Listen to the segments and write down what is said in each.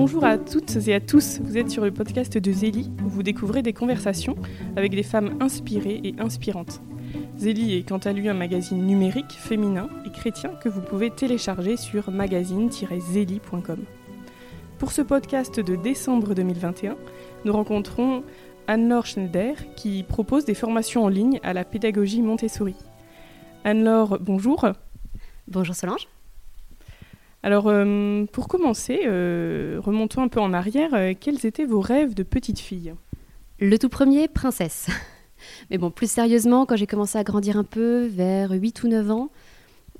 Bonjour à toutes et à tous, vous êtes sur le podcast de Zélie où vous découvrez des conversations avec des femmes inspirées et inspirantes. Zélie est quant à lui un magazine numérique, féminin et chrétien que vous pouvez télécharger sur magazine-zélie.com. Pour ce podcast de décembre 2021, nous rencontrons Anne-Laure Schneider qui propose des formations en ligne à la pédagogie Montessori. Anne-Laure, bonjour. Bonjour Solange. Alors, euh, pour commencer, euh, remontons un peu en arrière. Euh, quels étaient vos rêves de petite fille? Le tout premier, princesse. Mais bon, plus sérieusement, quand j'ai commencé à grandir un peu, vers 8 ou 9 ans,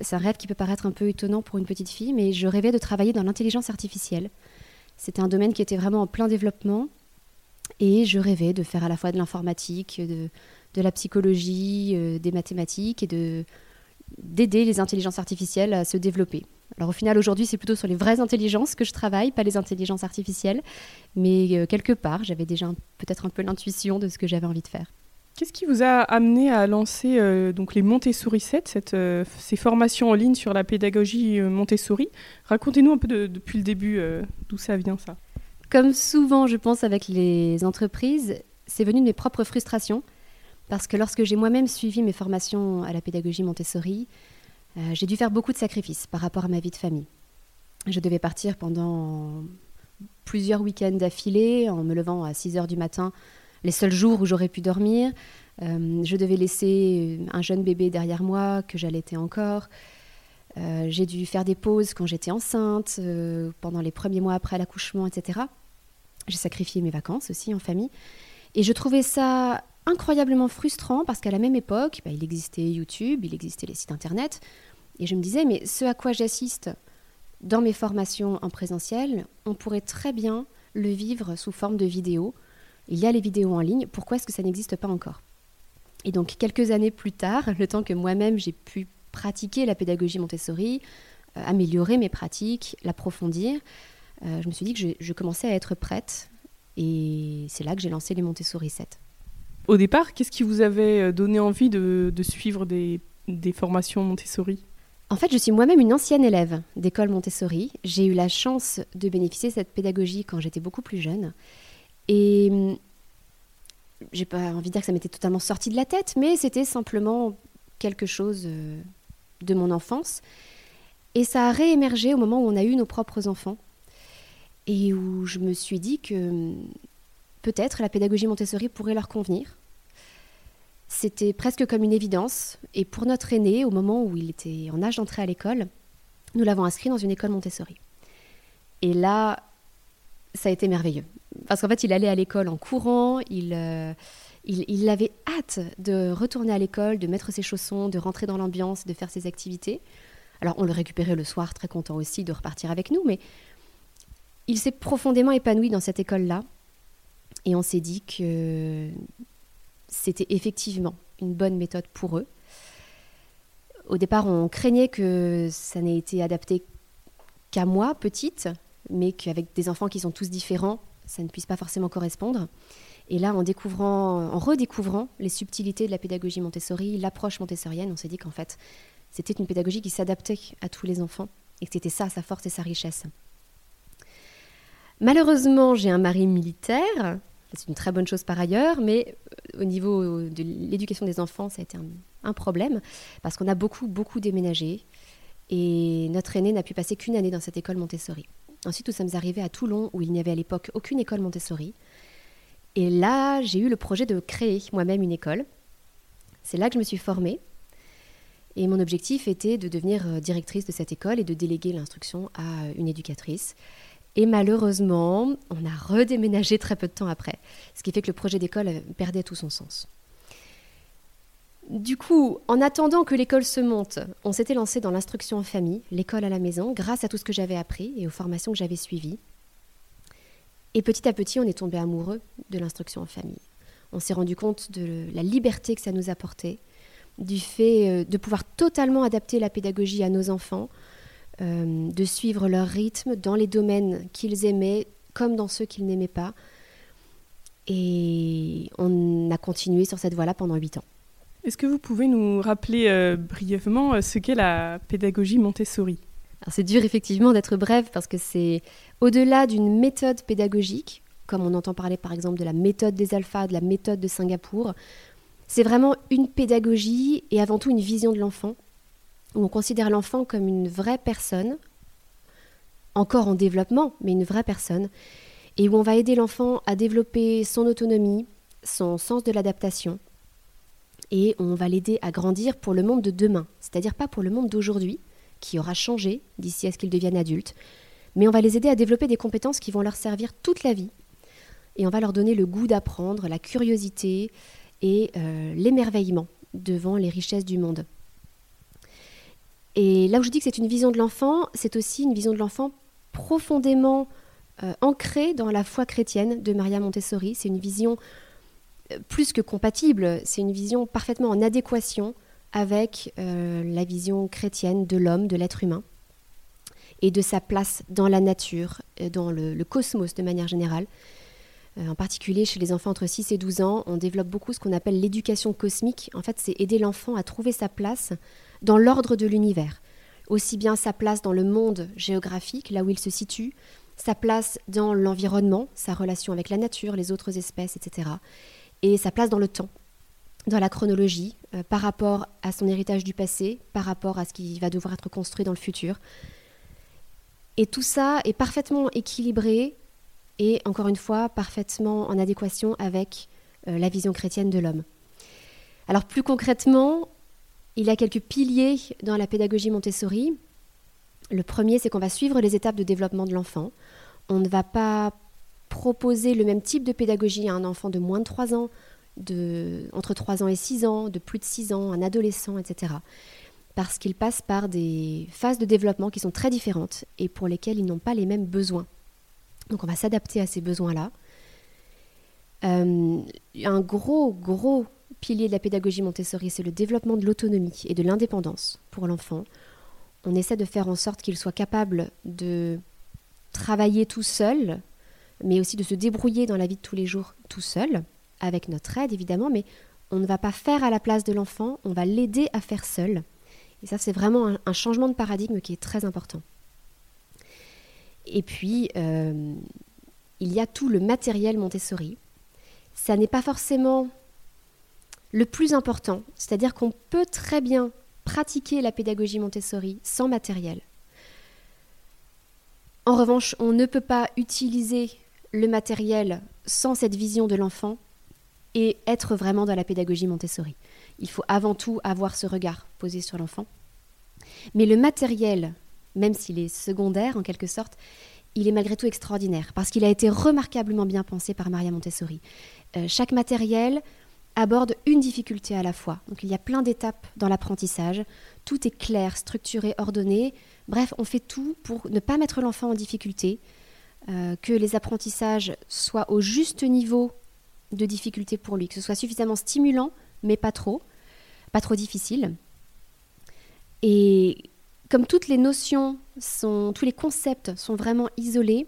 c'est un rêve qui peut paraître un peu étonnant pour une petite fille, mais je rêvais de travailler dans l'intelligence artificielle. C'était un domaine qui était vraiment en plein développement, et je rêvais de faire à la fois de l'informatique, de, de, la psychologie, des mathématiques, et de d'aider les intelligences artificielles à se développer. Alors au final, aujourd'hui, c'est plutôt sur les vraies intelligences que je travaille, pas les intelligences artificielles. Mais euh, quelque part, j'avais déjà peut-être un peu l'intuition de ce que j'avais envie de faire. Qu'est-ce qui vous a amené à lancer euh, donc les Montessori 7, cette, euh, ces formations en ligne sur la pédagogie Montessori? Racontez-nous un peu depuis le début d'où ça vient ça. Comme souvent, je pense, avec les entreprises, c'est venu de mes propres frustrations. Parce que lorsque j'ai moi-même suivi mes formations à la pédagogie Montessori, euh, j'ai dû faire beaucoup de sacrifices par rapport à ma vie de famille. Je devais partir pendant plusieurs week-ends d'affilée, en me levant à 6 heures du matin, les seuls jours où j'aurais pu dormir. Euh, je devais laisser un jeune bébé derrière moi que j'allaitais encore. Euh, j'ai dû faire des pauses quand j'étais enceinte, pendant les premiers mois après l'accouchement, etc. J'ai sacrifié mes vacances aussi en famille. Et je trouvais ça incroyablement frustrant parce qu'à la même époque, bah, il existait YouTube, il existait les sites internet. Et je me disais, mais ce à quoi j'assiste dans mes formations en présentiel, on pourrait très bien le vivre sous forme de vidéo. Il y a les vidéos en ligne, pourquoi est-ce que ça n'existe pas encore? Et donc quelques années plus tard, le temps que moi-même j'ai pu pratiquer la pédagogie Montessori, euh, améliorer mes pratiques, l'approfondir, euh, je me suis dit que je, je commençais à être prête. Et c'est là que j'ai lancé les Montessori 7 au départ, qu'est-ce qui vous avait euh, donné envie de, suivre des, formations Montessori? En fait, je suis moi-même une ancienne élève d'école Montessori. J'ai eu la chance de bénéficier de cette pédagogie quand j'étais beaucoup plus jeune. Et hum, j'ai pas envie de dire que ça m'était totalement sorti de la tête, mais c'était simplement quelque chose euh, de mon enfance. Et ça a réémergé au moment où on a eu nos propres enfants. Et où je me suis dit que hum, peut-être la pédagogie Montessori pourrait leur convenir. C'était presque comme une évidence. Et pour notre aîné, au moment où il était en âge d'entrer à l'école, nous l'avons inscrit dans une école Montessori. Et là, ça a été merveilleux. Parce qu'en fait, il allait à l'école en courant, il, euh, il, avait hâte de retourner à l'école, de mettre ses chaussons, de rentrer dans l'ambiance, de faire ses activités. Alors, on le récupérait le soir, très content aussi de repartir avec nous, mais il s'est profondément épanoui dans cette école-là. Et on s'est dit que c'était effectivement une bonne méthode pour eux. Au départ, on craignait que ça n'ait été adapté qu'à moi, petite, mais qu'avec des enfants qui sont tous différents, ça ne puisse pas forcément correspondre. Et là, en découvrant, en redécouvrant les subtilités de la pédagogie Montessori, l'approche montessorienne, on s'est dit qu'en fait, c'était une pédagogie qui s'adaptait à tous les enfants et que c'était ça sa force et sa richesse. Malheureusement, j'ai un mari militaire c'est une très bonne chose par ailleurs, mais euh, au niveau de l'éducation des enfants, ça a été un, problème parce qu'on a beaucoup, beaucoup déménagé et notre aîné n'a pu passer qu'une année dans cette école Montessori. Ensuite, nous sommes arrivés à Toulon où il n'y avait à l'époque aucune école Montessori. Et là, j'ai eu le projet de créer moi-même une école. C'est là que je me suis formée. Et mon objectif était de devenir euh, directrice de cette école et de déléguer l'instruction à une éducatrice. Et malheureusement, on a redéménagé très peu de temps après, ce qui fait que le projet d'école perdait tout son sens. Du coup, en attendant que l'école se monte, on s'était lancé dans l'instruction en famille, l'école à la maison, grâce à tout ce que j'avais appris et aux formations que j'avais suivies. Et petit à petit, on est tombé amoureux de l'instruction en famille. On s'est rendu compte de la liberté que ça nous apportait, du fait euh, de pouvoir totalement adapter la pédagogie à nos enfants, euh, de suivre leur rythme dans les domaines qu'ils aimaient comme dans ceux qu'ils n'aimaient pas. Et on a continué sur cette voie-là pendant huit ans. Est-ce que vous pouvez nous rappeler euh, brièvement euh, ce qu'est la pédagogie Montessori? C'est dur effectivement d'être bref parce que c'est au-delà d'une méthode pédagogique, comme on entend parler par exemple de la méthode des alphas, de la méthode de Singapour. C'est vraiment une pédagogie et avant tout une vision de l'enfant, où on considère l'enfant comme une vraie personne, encore en développement, mais une vraie personne, et où on va aider l'enfant à développer son autonomie, son sens de l'adaptation, et on va l'aider à grandir pour le monde de demain, c'est-à-dire pas pour le monde d'aujourd'hui, qui aura changé d'ici à ce qu'ils deviennent adultes, mais on va les aider à développer des compétences qui vont leur servir toute la vie, et on va leur donner le goût d'apprendre, la curiosité et euh, l'émerveillement devant les richesses du monde. Et là où je dis que c'est une vision de l'enfant, c'est aussi une vision de l'enfant profondément euh, ancrée dans la foi chrétienne de Maria Montessori. C'est une vision plus que compatible, c'est une vision parfaitement en adéquation avec euh, la vision chrétienne de l'homme, de l'être humain, et de sa place dans la nature, euh, dans le, cosmos de manière générale. Euh, en particulier chez les enfants entre 6 et 12 ans, on développe beaucoup ce qu'on appelle l'éducation cosmique. En fait, c'est aider l'enfant à trouver sa place dans l'ordre de l'univers. Aussi bien sa place dans le monde géographique, là où il se situe, sa place dans l'environnement, sa relation avec la nature, les autres espèces, etc et sa place dans le temps, dans la chronologie, euh, par rapport à son héritage du passé, par rapport à ce qui va devoir être construit dans le futur. Et tout ça est parfaitement équilibré et, encore une fois, parfaitement en adéquation avec euh, la vision chrétienne de l'homme. Alors plus concrètement, il y a quelques piliers dans la pédagogie Montessori. Le premier, c'est qu'on va suivre les étapes de développement de l'enfant. On ne va pas proposer le même type de pédagogie à un enfant de moins de 3 ans, de, entre 3 ans et 6 ans, de plus de 6 ans, un adolescent, etc. Parce qu'ils passent par des phases de développement qui sont très différentes et pour lesquelles ils n'ont pas les mêmes besoins. Donc on va s'adapter à ces besoins-là. Euh, un gros, gros pilier de la pédagogie Montessori, c'est le développement de l'autonomie et de l'indépendance pour l'enfant. On essaie de faire en sorte qu'il soit capable de travailler tout seul, mais aussi de se débrouiller dans la vie de tous les jours tout seul, avec notre aide évidemment, mais on ne va pas faire à la place de l'enfant, on va l'aider à faire seul. Et ça, c'est vraiment un, changement de paradigme qui est très important. Et puis, euh, il y a tout le matériel Montessori. Ça n'est pas forcément le plus important, c'est-à-dire qu'on peut très bien pratiquer la pédagogie Montessori sans matériel. En revanche, on ne peut pas utiliser le matériel sans cette vision de l'enfant et être vraiment dans la pédagogie Montessori. Il faut avant tout avoir ce regard posé sur l'enfant. Mais le matériel, même s'il est secondaire en quelque sorte, il est malgré tout extraordinaire parce qu'il a été remarquablement bien pensé par Maria Montessori. Euh, chaque matériel aborde une difficulté à la fois. Donc il y a plein d'étapes dans l'apprentissage. Tout est clair, structuré, ordonné. Bref, on fait tout pour ne pas mettre l'enfant en difficulté, euh, que les apprentissages soient au juste niveau de difficulté pour lui, que ce soit suffisamment stimulant, mais pas trop, pas trop difficile. Et comme toutes les notions, tous les concepts sont vraiment isolés,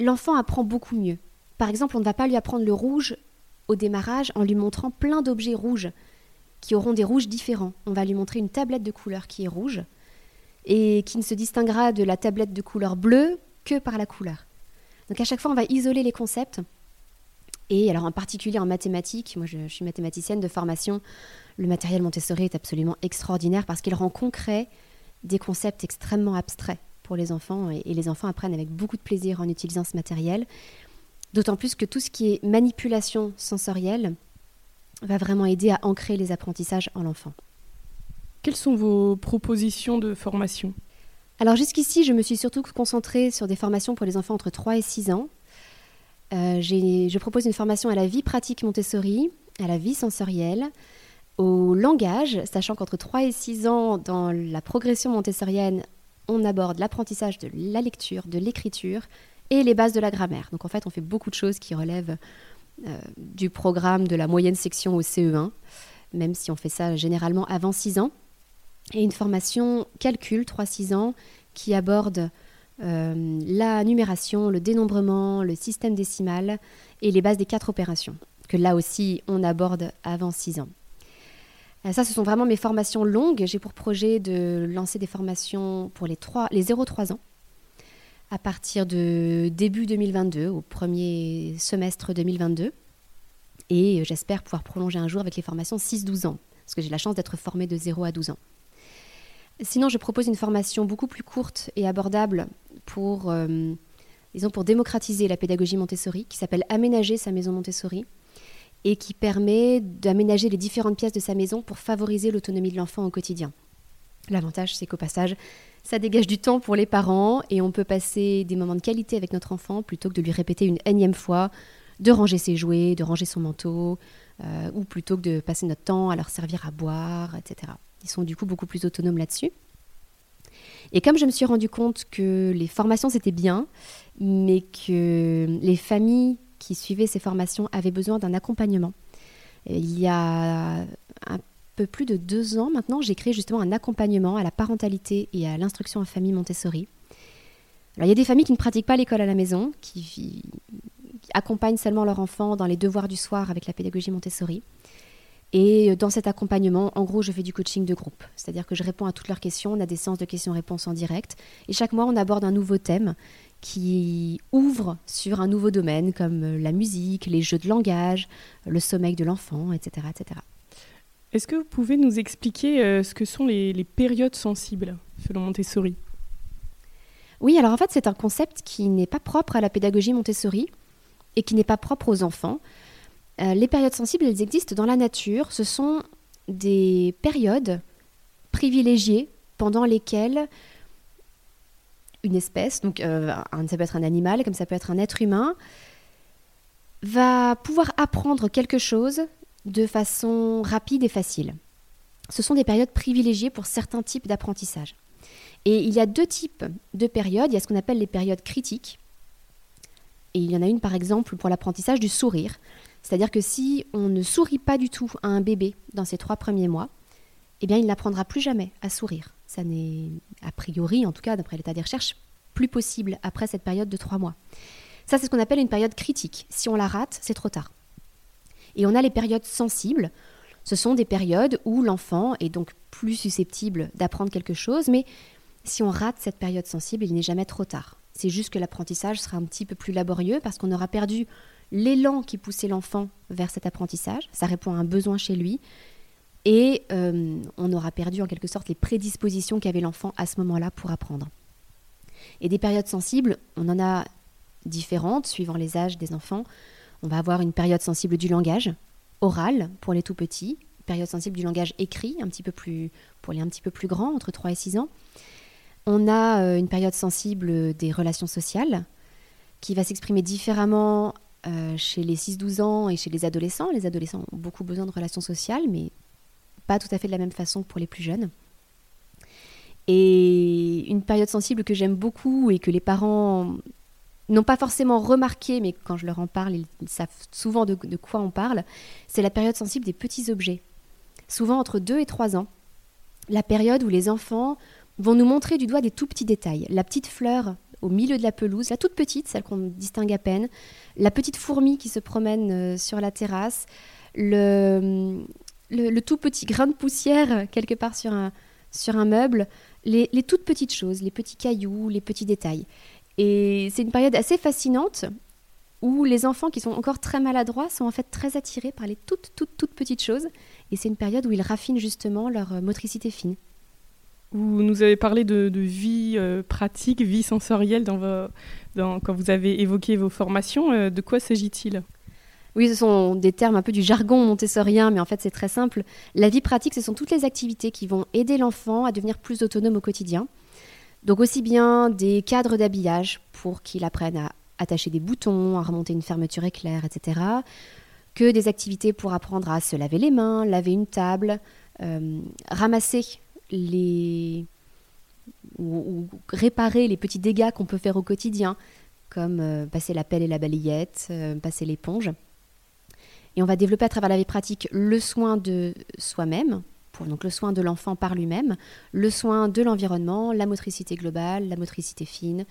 l'enfant apprend beaucoup mieux. Par exemple, on ne va pas lui apprendre le rouge au démarrage en lui montrant plein d'objets rouges qui auront des rouges différents. On va lui montrer une tablette de couleur qui est rouge et qui ne se distinguera de la tablette de couleur bleue que par la couleur. Donc à chaque fois, on va isoler les concepts. Et alors en particulier en mathématiques, moi je, suis mathématicienne de formation, le matériel Montessori est absolument extraordinaire parce qu'il rend concret des concepts extrêmement abstraits pour les enfants et, les enfants apprennent avec beaucoup de plaisir en utilisant ce matériel. D'autant plus que tout ce qui est manipulation sensorielle va vraiment aider à ancrer les apprentissages en l'enfant. Quelles sont vos propositions de formation? Alors jusqu'ici, je me suis surtout concentrée sur des formations pour les enfants entre 3 et 6 ans. Euh, je propose une formation à la vie pratique Montessori, à la vie sensorielle, au langage, sachant qu'entre 3 et 6 ans, dans la progression montessorienne, on aborde l'apprentissage de la lecture, de l'écriture et les bases de la grammaire. Donc en fait, on fait beaucoup de choses qui relèvent euh, du programme de la moyenne section au CE1, même si on fait ça généralement avant 6 ans et une formation calcul 3-6 ans qui aborde euh, la numération, le dénombrement, le système décimal et les bases des quatre opérations, que là aussi on aborde avant 6 ans. ça, ce sont vraiment mes formations longues. J'ai pour projet de lancer des formations pour les, 3, les 0-3 ans à partir de début 2022, au premier semestre 2022. Et j'espère pouvoir prolonger un jour avec les formations 6-12 ans, parce que j'ai la chance d'être formée de 0 à 12 ans. Sinon, je propose une formation beaucoup plus courte et abordable pour, euh, disons, pour démocratiser la pédagogie Montessori, qui s'appelle Aménager sa maison Montessori, et qui permet d'aménager les différentes pièces de sa maison pour favoriser l'autonomie de l'enfant au quotidien. L'avantage, c'est qu'au passage, ça dégage du temps pour les parents et on peut passer des moments de qualité avec notre enfant plutôt que de lui répéter une énième fois de ranger ses jouets, de ranger son manteau, euh, ou plutôt que de passer notre temps à leur servir à boire, etc. Ils sont du coup beaucoup plus autonomes là-dessus. Et comme je me suis rendu compte que les formations c'était bien, mais que les familles qui suivaient ces formations avaient besoin d'un accompagnement, il y a un peu plus de deux ans maintenant, j'ai créé justement un accompagnement à la parentalité et à l'instruction en famille Montessori. Alors, il y a des familles qui ne pratiquent pas l'école à la maison, qui, qui accompagnent seulement leur enfant dans les devoirs du soir avec la pédagogie Montessori. Et dans cet accompagnement, en gros, je fais du coaching de groupe. C'est-à-dire que je réponds à toutes leurs questions, on a des séances de questions-réponses en direct. Et chaque mois, on aborde un nouveau thème qui ouvre sur un nouveau domaine, comme la musique, les jeux de langage, le sommeil de l'enfant, etc. etc. Est-ce que vous pouvez nous expliquer euh, ce que sont les, périodes sensibles, selon Montessori? Oui, alors en fait, c'est un concept qui n'est pas propre à la pédagogie Montessori et qui n'est pas propre aux enfants. Euh, les périodes sensibles, elles existent dans la nature. Ce sont des périodes privilégiées pendant lesquelles une espèce, donc euh, ça peut être un animal comme ça peut être un être humain, va pouvoir apprendre quelque chose de façon rapide et facile. Ce sont des périodes privilégiées pour certains types d'apprentissage. Et il y a deux types de périodes. Il y a ce qu'on appelle les périodes critiques. Et il y en a une par exemple pour l'apprentissage du sourire. C'est-à-dire que si on ne sourit pas du tout à un bébé dans ses trois premiers mois, eh bien, il n'apprendra plus jamais à sourire. Ça n'est, a priori, en tout cas, d'après l'état des recherches, plus possible après cette période de trois mois. Ça, c'est ce qu'on appelle une période critique. Si on la rate, c'est trop tard. Et on a les périodes sensibles. Ce sont des périodes où l'enfant est donc plus susceptible d'apprendre quelque chose, mais si on rate cette période sensible, il n'est jamais trop tard. C'est juste que l'apprentissage sera un petit peu plus laborieux parce qu'on aura perdu l'élan qui poussait l'enfant vers cet apprentissage, ça répond à un besoin chez lui, et euh, on aura perdu en quelque sorte les prédispositions qu'avait l'enfant à ce moment-là pour apprendre. Et des périodes sensibles, on en a différentes suivant les âges des enfants. On va avoir une période sensible du langage, oral pour les tout petits, période sensible du langage écrit, un petit peu plus, pour les un petit peu plus grands, entre 3 et 6 ans. On a euh, une période sensible des relations sociales, qui va s'exprimer différemment euh, chez les 6-12 ans et chez les adolescents. Les adolescents ont beaucoup besoin de relations sociales, mais pas tout à fait de la même façon que pour les plus jeunes. Et une période sensible que j'aime beaucoup et que les parents n'ont pas forcément remarqué, mais quand je leur en parle, ils, savent souvent de, quoi on parle, c'est la période sensible des petits objets. Souvent entre 2 et 3 ans. La période où les enfants vont nous montrer du doigt des tout petits détails. La petite fleur au milieu de la pelouse, la toute petite, celle qu'on distingue à peine, la petite fourmi qui se promène euh, sur la terrasse, le, tout petit grain de poussière quelque part sur un, sur un meuble, les, toutes petites choses, les petits cailloux, les petits détails. Et c'est une période assez fascinante où les enfants qui sont encore très maladroits sont en fait très attirés par les toutes, toutes, toutes petites choses. Et c'est une période où ils raffinent justement leur euh, motricité fine. Vous nous avez parlé de, vie euh, pratique, vie sensorielle dans dans, quand vous avez évoqué vos formations. Euh, de quoi s'agit-il? Oui, ce sont des termes un peu du jargon montessorien, mais en fait c'est très simple. La vie pratique, ce sont toutes les activités qui vont aider l'enfant à devenir plus autonome au quotidien. Donc aussi bien des cadres d'habillage pour qu'il apprenne à attacher des boutons, à remonter une fermeture éclair, etc., que des activités pour apprendre à se laver les mains, laver une table, euh, ramasser les ou, réparer les petits dégâts qu'on peut faire au quotidien, comme euh, passer la pelle et la balayette, euh, passer l'éponge. Et on va développer à travers la vie pratique le soin de soi-même, donc le soin de l'enfant par lui-même, le soin de l'environnement, la motricité globale, la motricité fine,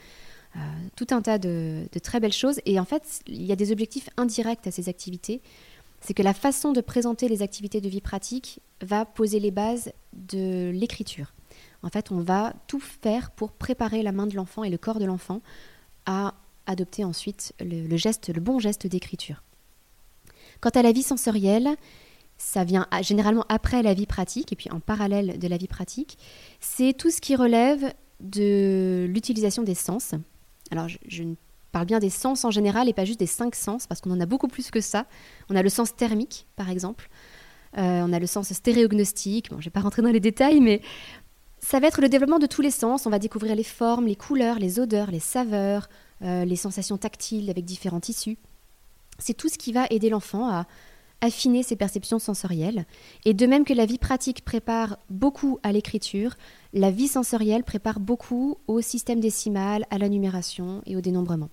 euh, tout un tas de, très belles choses. Et en fait, il y a des objectifs indirects à ces activités. c'est que la façon de présenter les activités de vie pratique va poser les bases de l'écriture. En fait, on va tout faire pour préparer la main de l'enfant et le corps de l'enfant à adopter ensuite le, geste, le bon geste d'écriture. Quant à la vie sensorielle, ça vient généralement après la vie pratique et puis en parallèle de la vie pratique. C'est tout ce qui relève de l'utilisation des sens. Alors, je, parle bien des sens en général et pas juste des cinq sens, parce qu'on en a beaucoup plus que ça. On a le sens thermique, par exemple. Euh, on a le sens stéréognostique. Bon, je ne vais pas rentrer dans les détails, mais ça va être le développement de tous les sens. On va découvrir les formes, les couleurs, les odeurs, les saveurs, euh, les sensations tactiles avec différents tissus. C'est tout ce qui va aider l'enfant à affiner ses perceptions sensorielles. Et de même que la vie pratique prépare beaucoup à l'écriture, la vie sensorielle prépare beaucoup au système décimal, à la numération et au dénombrement.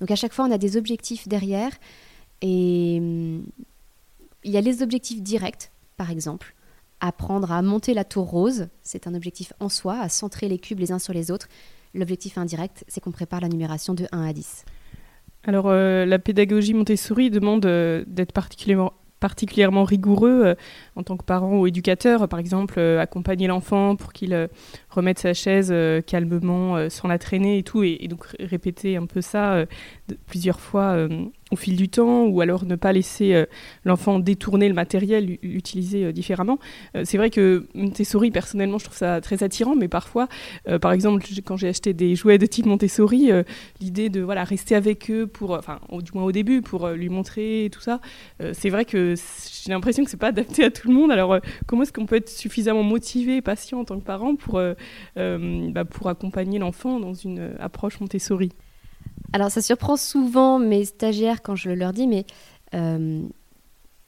Donc à chaque fois, on a des objectifs derrière. Et hum, il y a les objectifs directs, par exemple. Apprendre à monter la tour rose, c'est un objectif en soi, à centrer les cubes les uns sur les autres. L'objectif indirect, c'est qu'on prépare la numération de 1 à 10. Alors, euh, la pédagogie Montessori demande euh, d'être particulièrement particulièrement rigoureux euh, en tant que parent ou éducateur, par exemple accompagner l'enfant pour qu'il remette sa chaise calmement sans la traîner et tout, et, donc répéter un peu ça plusieurs fois au fil du temps, ou alors ne pas laisser euh, l'enfant détourner le matériel, l'utiliser euh, différemment. Euh, c'est vrai que Montessori, personnellement, je trouve ça très attirant, mais parfois, par exemple, quand j'ai acheté des jouets de type Montessori, l'idée de voilà, rester avec eux, pour, enfin, du moins au début, pour lui montrer tout ça, c'est vrai que j'ai l'impression que c'est pas adapté à tout le monde. Alors, comment est-ce qu'on peut être suffisamment motivé et patient en tant que parent pour, bah, pour accompagner l'enfant dans une approche Montessori? Alors ça surprend souvent mes stagiaires quand je leur dis, mais euh,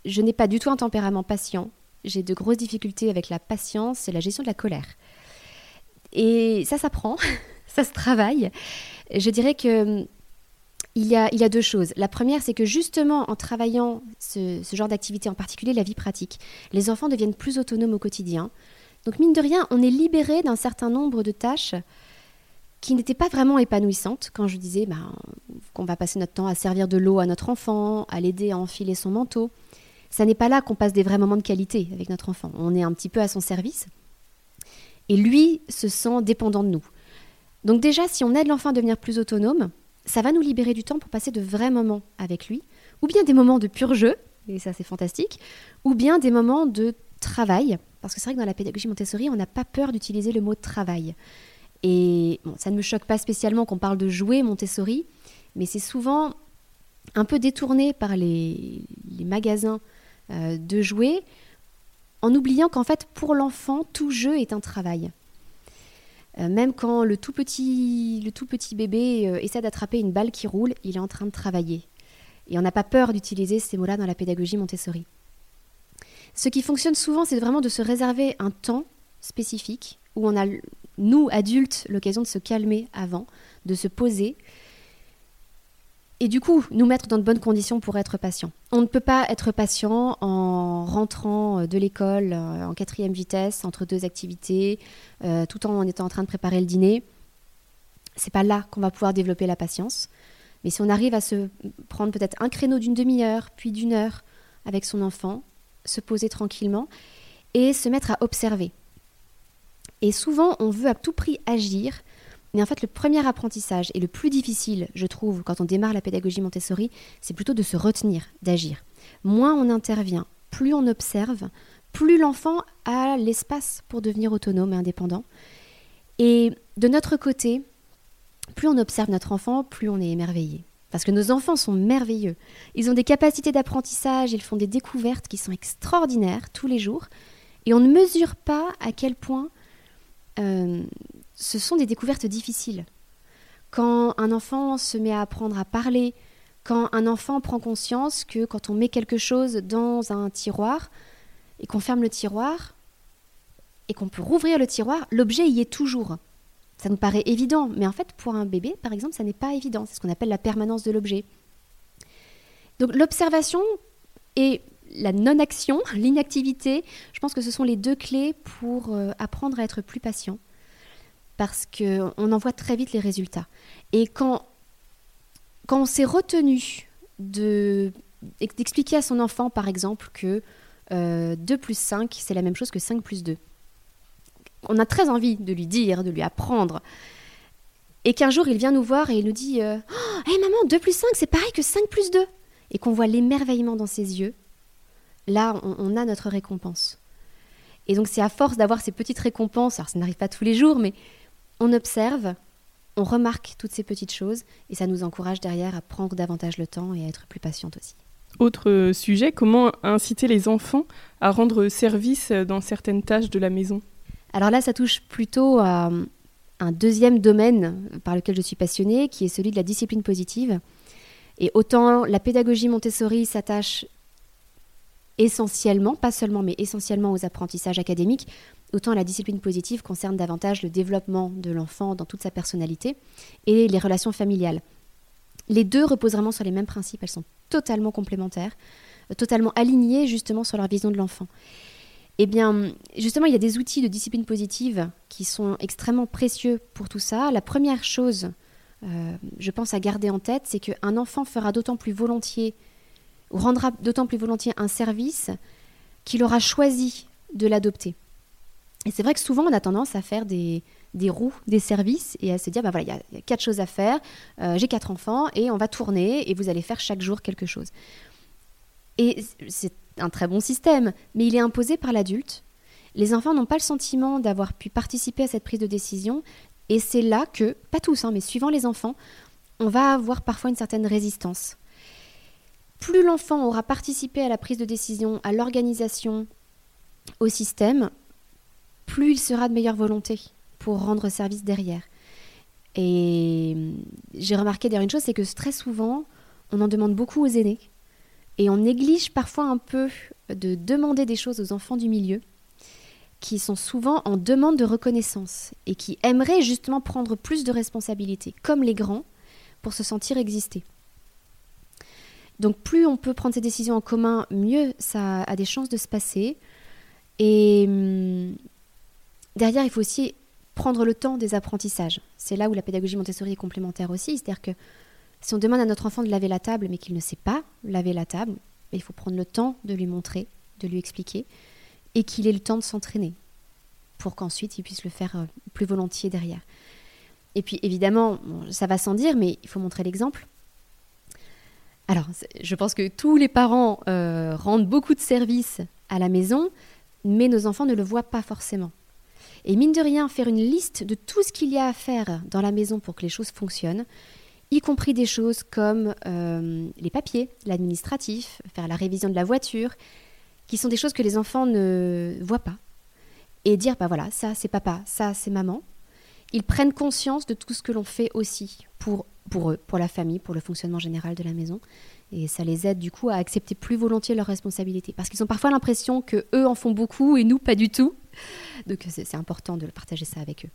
je n'ai pas du tout un tempérament patient. J'ai de grosses difficultés avec la patience et la gestion de la colère. Et ça s'apprend, ça se travaille. Je dirais que a, il y a deux choses. La première, c'est que justement, en travaillant ce genre d'activité, en particulier la vie pratique, les enfants deviennent plus autonomes au quotidien. Donc, mine de rien, on est libéré d'un certain nombre de tâches qui n'était pas vraiment épanouissante quand je disais ben, qu'on va passer notre temps à servir de l'eau à notre enfant, à l'aider à enfiler son manteau. Ça n'est pas là qu'on passe des vrais moments de qualité avec notre enfant. On est un petit peu à son service. Et lui se sent dépendant de nous. Donc déjà, si on aide l'enfant à devenir plus autonome, ça va nous libérer du temps pour passer de vrais moments avec lui, ou bien des moments de pur jeu, et ça c'est fantastique, ou bien des moments de travail, parce que c'est vrai que dans la pédagogie Montessori, on n'a pas peur d'utiliser le mot travail. Et ça ne me choque pas spécialement qu'on parle de jouets Montessori, mais c'est souvent un peu détourné par les, magasins euh, de jouets, en oubliant qu'en fait, pour l'enfant, tout jeu est un travail. Euh, même quand le tout petit, bébé euh, essaie d'attraper une balle qui roule, il est en train de travailler. Et on n'a pas peur d'utiliser ces mots-là dans la pédagogie Montessori. Ce qui fonctionne souvent, c'est vraiment de se réserver un temps spécifique où on a nous, adultes, l'occasion de se calmer avant, de se poser, et du coup, nous mettre dans de bonnes conditions pour être patient. On ne peut pas être patient en rentrant euh, de l'école euh, en quatrième vitesse entre deux activités, euh, tout en étant en train de préparer le dîner. C'est pas là qu'on va pouvoir développer la patience. Mais si on arrive à se prendre peut-être un créneau d'une demi-heure, puis d'une heure avec son enfant, se poser tranquillement et se mettre à observer. Et souvent, on veut à tout prix agir. Mais en fait, le premier apprentissage et le plus difficile, je trouve, quand on démarre la pédagogie Montessori, c'est plutôt de se retenir, d'agir. Moins on intervient, plus on observe, plus l'enfant a l'espace pour devenir autonome et indépendant. Et de notre côté, plus on observe notre enfant, plus on est émerveillé. Parce que nos enfants sont merveilleux. Ils ont des capacités d'apprentissage, ils font des découvertes qui sont extraordinaires tous les jours. Et on ne mesure pas à quel point euh, ce sont des découvertes difficiles. Quand un enfant se met à apprendre à parler, quand un enfant prend conscience que quand on met quelque chose dans un tiroir et qu'on ferme le tiroir et qu'on peut rouvrir le tiroir, l'objet y est toujours. Ça nous paraît évident, mais en fait pour un bébé, par exemple, ça n'est pas évident. C'est ce qu'on appelle la permanence de l'objet. Donc l'observation et la non-action, l'inactivité, je pense que ce sont les deux clés pour euh, apprendre à être plus patient. Parce qu'on en voit très vite les résultats. Et quand, quand on s'est retenu de d'expliquer à son enfant, par exemple, que 2 plus 5, c'est la même chose que 5 plus 2. On a très envie de lui dire, de lui apprendre. Et qu'un jour, il vient nous voir et il nous dit Hé oh, maman, 2 plus 5, c'est pareil que 5 plus 2. Et qu'on voit l'émerveillement dans ses yeux. Là, on a notre récompense. Et donc c'est à force d'avoir ces petites récompenses, alors ça n'arrive pas tous les jours, mais on observe, on remarque toutes ces petites choses, et ça nous encourage derrière à prendre davantage le temps et à être plus patiente aussi. Autre sujet, comment inciter les enfants à rendre service dans certaines tâches de la maison? Alors là, ça touche plutôt à un deuxième domaine par lequel je suis passionnée, qui est celui de la discipline positive. Et autant la pédagogie Montessori s'attache essentiellement, pas seulement, mais essentiellement aux apprentissages académiques, autant la discipline positive concerne davantage le développement de l'enfant dans toute sa personnalité et les relations familiales. Les deux reposent vraiment sur les mêmes principes, elles sont totalement complémentaires, totalement alignées justement sur leur vision de l'enfant. Eh bien, justement, il y a des outils de discipline positive qui sont extrêmement précieux pour tout ça. La première chose, euh, je pense à garder en tête, c'est qu'un enfant fera d'autant plus volontiers rendra d'autant plus volontiers un service qu'il aura choisi de l'adopter. Et c'est vrai que souvent on a tendance à faire des, des roues, des services, et à se dire, bah voilà, il y, a quatre choses à faire, euh, j'ai quatre enfants, et on va tourner, et vous allez faire chaque jour quelque chose. Et c'est un très bon système, mais il est imposé par l'adulte. Les enfants n'ont pas le sentiment d'avoir pu participer à cette prise de décision, et c'est là que, pas tous, hein, mais suivant les enfants, on va avoir parfois une certaine résistance plus l'enfant aura participé à la prise de décision, à l'organisation, au système, plus il sera de meilleure volonté pour rendre service derrière. Et j'ai remarqué d'ailleurs une chose, c'est que très souvent, on en demande beaucoup aux aînés. Et on néglige parfois un peu de demander des choses aux enfants du milieu, qui sont souvent en demande de reconnaissance et qui aimeraient justement prendre plus de responsabilités, comme les grands, pour se sentir exister. Donc plus on peut prendre ces décisions en commun, mieux ça a des chances de se passer. Et hum, derrière, il faut aussi prendre le temps des apprentissages. C'est là où la pédagogie Montessori est complémentaire aussi. C'est-à-dire que si on demande à notre enfant de laver la table, mais qu'il ne sait pas laver la table, il faut prendre le temps de lui montrer, de lui expliquer, et qu'il ait le temps de s'entraîner, pour qu'ensuite il puisse le faire euh, plus volontiers derrière. Et puis évidemment, ça va sans dire, mais il faut montrer l'exemple. Alors, je pense que tous les parents euh, rendent beaucoup de services à la maison, mais nos enfants ne le voient pas forcément. Et mine de rien, faire une liste de tout ce qu'il y a à faire dans la maison pour que les choses fonctionnent, y compris des choses comme euh, les papiers, l'administratif, faire la révision de la voiture, qui sont des choses que les enfants ne voient pas. Et dire, bah voilà, ça c'est papa, ça c'est maman. Ils prennent conscience de tout ce que l'on fait aussi pour pour eux, pour la famille, pour le fonctionnement général de la maison. Et ça les aide du coup à accepter plus volontiers leurs responsabilités. Parce qu'ils ont parfois l'impression que eux en font beaucoup et nous pas du tout. Donc c'est important de partager ça avec eux.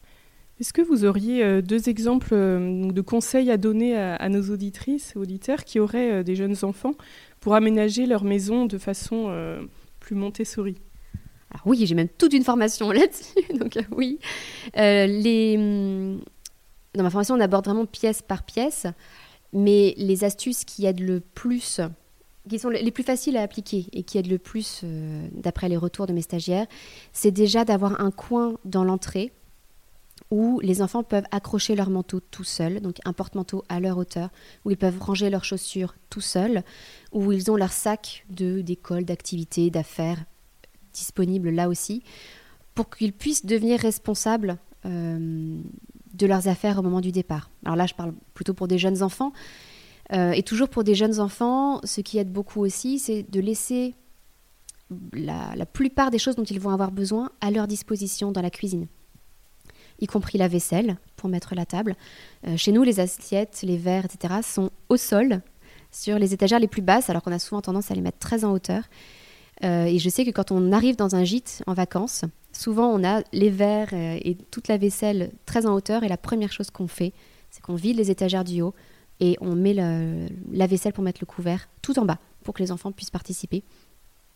Est-ce que vous auriez euh, deux exemples euh, de conseils à donner à, nos auditrices et auditeurs qui auraient euh, des jeunes enfants pour aménager leur maison de façon plus Montessori? Alors oui, j'ai même toute une formation là-dessus. Donc oui, les hum, dans ma formation, on aborde vraiment pièce par pièce, mais les astuces qui aident le plus, qui sont les plus faciles à appliquer et qui aident le plus, euh, d'après les retours de mes stagiaires, c'est déjà d'avoir un coin dans l'entrée où les enfants peuvent accrocher leur manteau tout seuls, donc un porte-manteau à leur hauteur, où ils peuvent ranger leurs chaussures tout seuls, où ils ont leur sac de d'école, d'activités, d'affaires disponible là aussi, pour qu'ils puissent devenir responsables euh, de leurs affaires au moment du départ. Alors là, je parle plutôt pour des jeunes enfants. Euh, et toujours pour des jeunes enfants, ce qui aide beaucoup aussi, c'est de laisser la, plupart des choses dont ils vont avoir besoin à leur disposition dans la cuisine, y compris la vaisselle pour mettre la table. Euh, chez nous, les assiettes, les verres, etc., sont au sol, sur les étagères les plus basses, alors qu'on a souvent tendance à les mettre très en hauteur. Euh, et je sais que quand on arrive dans un gîte en vacances, souvent on a les verres euh, et toute la vaisselle très en hauteur. Et la première chose qu'on fait, c'est qu'on vide les étagères du haut et on met la vaisselle pour mettre le couvert tout en bas pour que les enfants puissent participer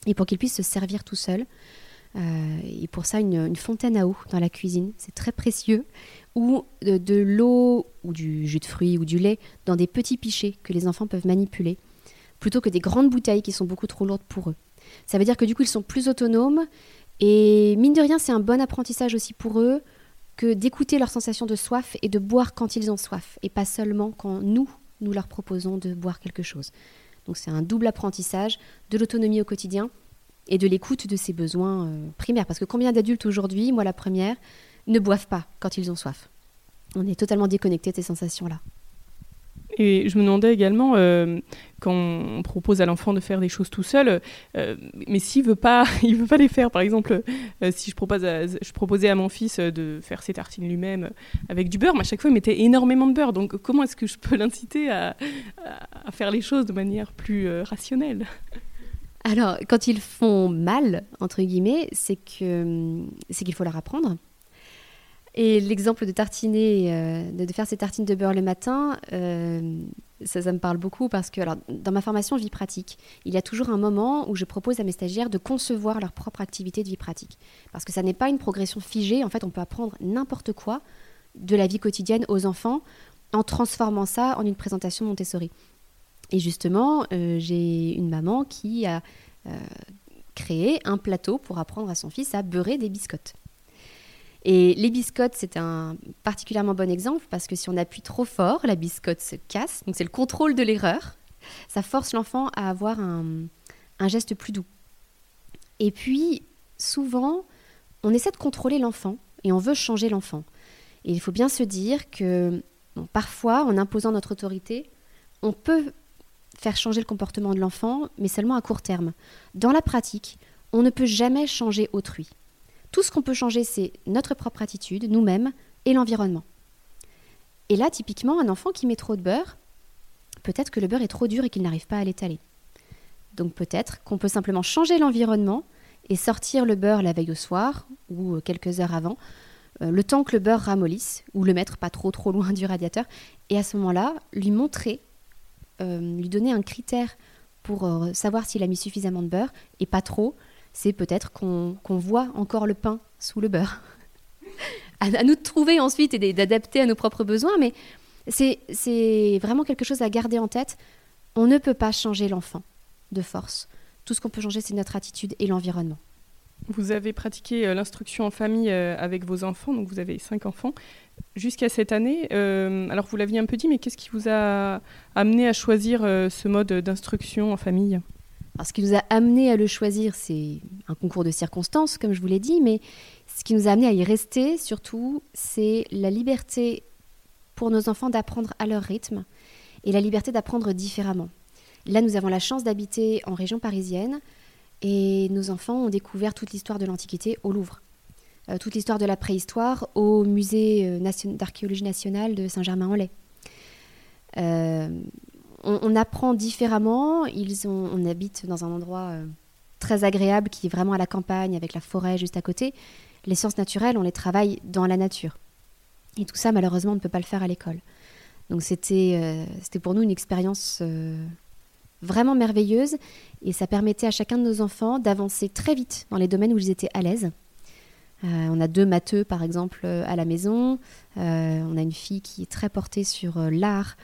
et pour qu'ils puissent se servir tout seuls. Euh, et pour ça, une, fontaine à eau dans la cuisine, c'est très précieux. Ou de l'eau ou du jus de fruits ou du lait dans des petits pichets que les enfants peuvent manipuler plutôt que des grandes bouteilles qui sont beaucoup trop lourdes pour eux. Ça veut dire que du coup, ils sont plus autonomes et mine de rien, c'est un bon apprentissage aussi pour eux que d'écouter leur sensation de soif et de boire quand ils ont soif et pas seulement quand nous, nous leur proposons de boire quelque chose. Donc c'est un double apprentissage de l'autonomie au quotidien et de l'écoute de ses besoins euh, primaires. Parce que combien d'adultes aujourd'hui, moi la première, ne boivent pas quand ils ont soif? On est totalement déconnecté de ces sensations-là. Et je me demandais également, euh, quand on propose à l'enfant de faire des choses tout seul, euh, mais s'il veut veut pas les faire. Par exemple, euh, si je, propose proposais à mon fils de faire ses tartines lui-même avec du beurre, mais à chaque fois il mettait énormément de beurre. Donc comment est-ce que je peux l'inciter à, faire les choses de manière plus rationnelle? Alors, quand ils font mal, entre guillemets, c'est qu'il faut leur apprendre. Et l'exemple de tartiner, euh, de, faire ses tartines de beurre le matin, euh, ça, me parle beaucoup parce que dans ma formation vie pratique, il y a toujours un moment où je propose à mes stagiaires de concevoir leur propre activité de vie pratique. Parce que ça n'est pas une progression figée, en fait on peut apprendre n'importe quoi de la vie quotidienne aux enfants en transformant ça en une présentation Montessori. Et justement, euh, j'ai une maman qui a créé un plateau pour apprendre à son fils à beurrer des biscottes. Et les biscottes, c'est un particulièrement bon exemple parce que si on appuie trop fort, la biscotte se casse. Donc c'est le contrôle de l'erreur. Ça force l'enfant à avoir un, geste plus doux. Et puis, souvent, on essaie de contrôler l'enfant et on veut changer l'enfant. Et il faut bien se dire que parfois, en imposant notre autorité, on peut faire changer le comportement de l'enfant, mais seulement à court terme. Dans la pratique, on ne peut jamais changer autrui. Tout ce qu'on peut changer, c'est notre propre attitude, nous-mêmes, et l'environnement. Et là, typiquement, un enfant qui met trop de beurre, peut-être que le beurre est trop dur et qu'il n'arrive pas à l'étaler. Donc peut-être qu'on peut simplement changer l'environnement et sortir le beurre la veille au soir ou euh, quelques heures avant, euh, le temps que le beurre ramollisse, ou le mettre pas trop trop loin du radiateur, et à ce moment-là, lui montrer, euh, lui donner un critère pour savoir s'il a mis suffisamment de beurre et pas trop, c'est peut-être qu'on voit encore le pain sous le beurre. à, nous de trouver ensuite et d'adapter à nos propres besoins, mais c'est vraiment quelque chose à garder en tête. On ne peut pas changer l'enfant de force. Tout ce qu'on peut changer, c'est notre attitude et l'environnement. Vous avez pratiqué euh, l'instruction en famille euh, avec vos enfants, donc vous avez cinq enfants, jusqu'à cette année. Euh, alors vous l'aviez un peu dit, mais qu'est-ce qui vous a amené à choisir ce mode d'instruction en famille? Alors, ce qui nous a amené à le choisir, c'est un concours de circonstances, comme je vous l'ai dit, mais ce qui nous a amené à y rester, surtout, c'est la liberté pour nos enfants d'apprendre à leur rythme et la liberté d'apprendre différemment. Là, nous avons la chance d'habiter en région parisienne et nos enfants ont découvert toute l'histoire de l'Antiquité au Louvre, euh, toute l'histoire de la préhistoire au musée euh, d'archéologie nationale de Saint-Germain-en-Laye. Euh, on, apprend différemment. Ils ont, on habite dans un endroit euh, très agréable qui est vraiment à la campagne avec la forêt juste à côté. Les sciences naturelles, on les travaille dans la nature. Et tout ça, malheureusement, on ne peut pas le faire à l'école. Donc c'était euh, pour nous une expérience euh, vraiment merveilleuse et ça permettait à chacun de nos enfants d'avancer très vite dans les domaines où ils étaient à l'aise. on a deux matheux, par exemple, à la maison. on a une fille qui est très portée sur l'art,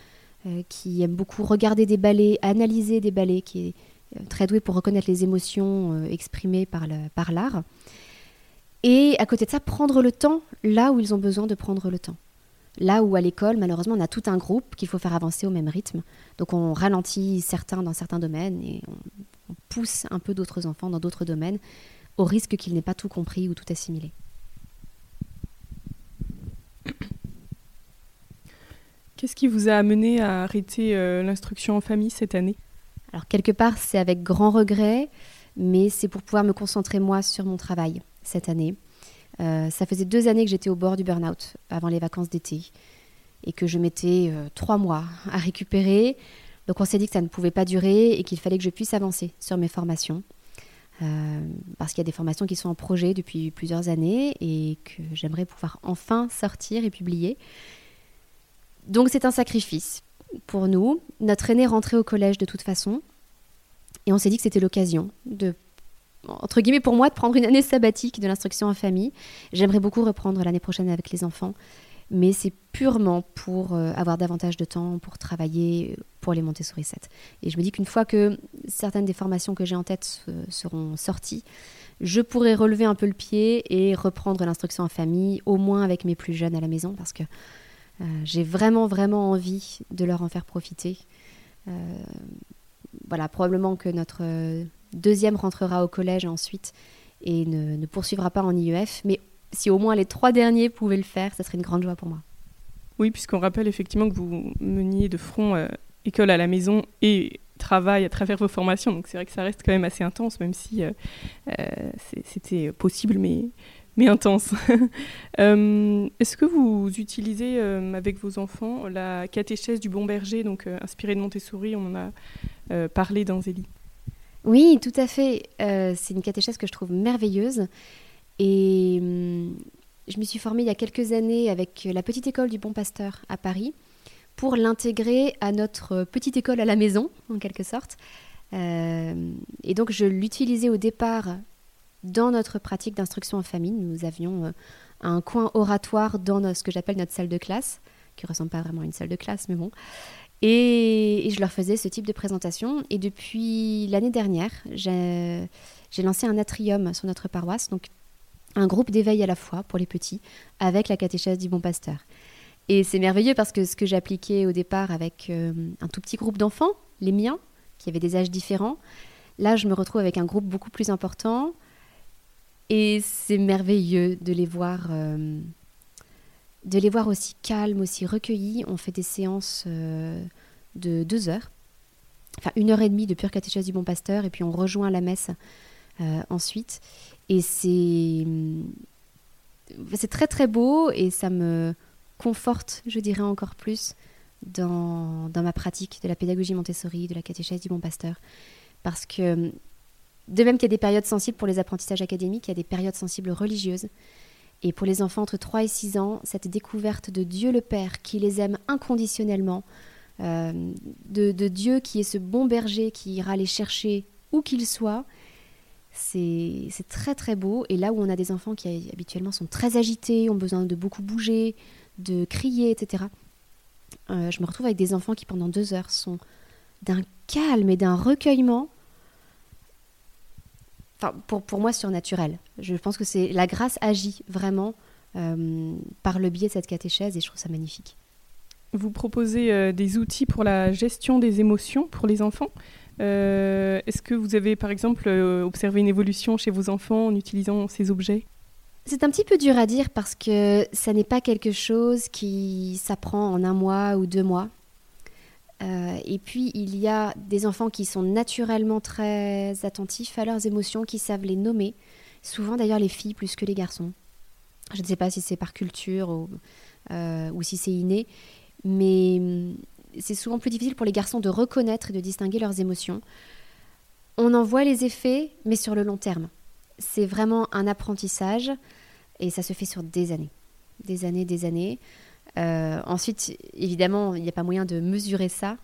qui aime beaucoup regarder des ballets, analyser des ballets, qui est euh, très doué pour reconnaître les émotions euh, exprimées par l'art. Et à côté de ça, prendre le temps là où ils ont besoin de prendre le temps. Là où à l'école, malheureusement, on a tout un groupe qu'il faut faire avancer au même rythme. Donc on ralentit certains dans certains domaines et on pousse un peu d'autres enfants dans d'autres domaines au risque qu'ils n'aient pas tout compris ou tout assimilé. Qu'est-ce qui vous a amené à arrêter euh, l'instruction en famille cette année? Alors quelque part, c'est avec grand regret, mais c'est pour pouvoir me concentrer moi sur mon travail cette année. Euh, ça faisait deux années que j'étais au bord du burn-out avant les vacances d'été et que je mettais euh, trois mois à récupérer. Donc on s'est dit que ça ne pouvait pas durer et qu'il fallait que je puisse avancer sur mes formations. parce qu'il y a des formations qui sont en projet depuis plusieurs années et que j'aimerais pouvoir enfin sortir et publier. Donc c'est un sacrifice pour nous. Notre aîné rentrait au collège de toute façon. Et on s'est dit que c'était l'occasion de, entre guillemets pour moi, de prendre une année sabbatique de l'instruction en famille. J'aimerais beaucoup reprendre l'année prochaine avec les enfants. Mais c'est purement pour euh, avoir davantage de temps, pour travailler, pour les Montessori 7. Et je me dis qu'une fois que certaines des formations que j'ai en tête seront sorties, je pourrais relever un peu le pied et reprendre l'instruction en famille, au moins avec mes plus jeunes à la maison, parce que euh, j'ai vraiment, vraiment envie de leur en faire profiter. Euh, voilà, probablement que notre deuxième rentrera au collège ensuite et ne, poursuivra pas en IEF, mais si au moins les trois derniers pouvaient le faire, ça serait une grande joie pour moi. Oui, puisqu'on rappelle effectivement que vous meniez de front euh, école à la maison et travail à travers vos formations. Donc c'est vrai que ça reste quand même assez intense, même si c'était possible, mais, intense. Est-ce que vous utilisez avec vos enfants la catéchèse du bon berger, donc inspirée de Montessori On en a parlé dans Zélie. Oui, tout à fait. c'est une catéchèse que je trouve merveilleuse. Et hum, je me suis formée il y a quelques années avec la petite école du Bon Pasteur à Paris pour l'intégrer à notre petite école à la maison, en quelque sorte. Euh, et donc je l'utilisais au départ dans notre pratique d'instruction en famille. Nous avions euh, un coin oratoire dans ce que j'appelle notre salle de classe, qui ressemble pas vraiment à une salle de classe, mais bon. Et, je leur faisais ce type de présentation. Et depuis l'année dernière, j'ai lancé un atrium sur notre paroisse, donc un groupe d'éveil à la fois pour les petits avec la catéchèse du bon pasteur. Et c'est merveilleux parce que ce que j'appliquais au départ avec euh, un tout petit groupe d'enfants, les miens, qui avaient des âges différents, là je me retrouve avec un groupe beaucoup plus important et c'est merveilleux de les voir euh, de les voir aussi calmes, aussi recueillis. On fait des séances euh, de deux heures, enfin une heure et demie de pure catéchèse du bon pasteur et puis on rejoint la messe ensuite. Et c'est c'est très très beau et ça me conforte, je dirais encore plus, dans, dans ma pratique de la pédagogie Montessori, de la catéchèse du bon pasteur. Parce que, de même qu'il y a des périodes sensibles pour les apprentissages académiques, il y a des périodes sensibles religieuses. Et pour les enfants entre 3 et 6 ans, cette découverte de Dieu le Père qui les aime inconditionnellement, euh, de, Dieu qui est ce bon berger qui ira les chercher où qu'ils soient, c'est très très beau. Et là où on a des enfants qui habituellement sont très agités, ont besoin de beaucoup bouger, de crier, etc. Euh, je me retrouve avec des enfants qui pendant deux heures sont d'un calme et d'un recueillement. Enfin, pour, pour moi, surnaturel. Je pense que c'est la grâce agit vraiment euh, par le biais de cette catéchèse et je trouve ça magnifique. Vous proposez euh, des outils pour la gestion des émotions pour les enfants. Euh, est-ce que vous avez par exemple observé une évolution chez vos enfants en utilisant ces objets? C'est un petit peu dur à dire parce que ça n'est pas quelque chose qui s'apprend en un mois ou deux mois. Euh, et puis, il y a des enfants qui sont naturellement très attentifs à leurs émotions, qui savent les nommer. Souvent, d'ailleurs, les filles plus que les garçons. Je ne sais pas si c'est par culture ou, ou si c'est inné. Mais c'est souvent plus difficile pour les garçons de reconnaître et de distinguer leurs émotions. On en voit les effets, mais sur le long terme. C'est vraiment un apprentissage et ça se fait sur des années. Des années, des années. Euh, ensuite, évidemment, il n'y a pas moyen de mesurer ça,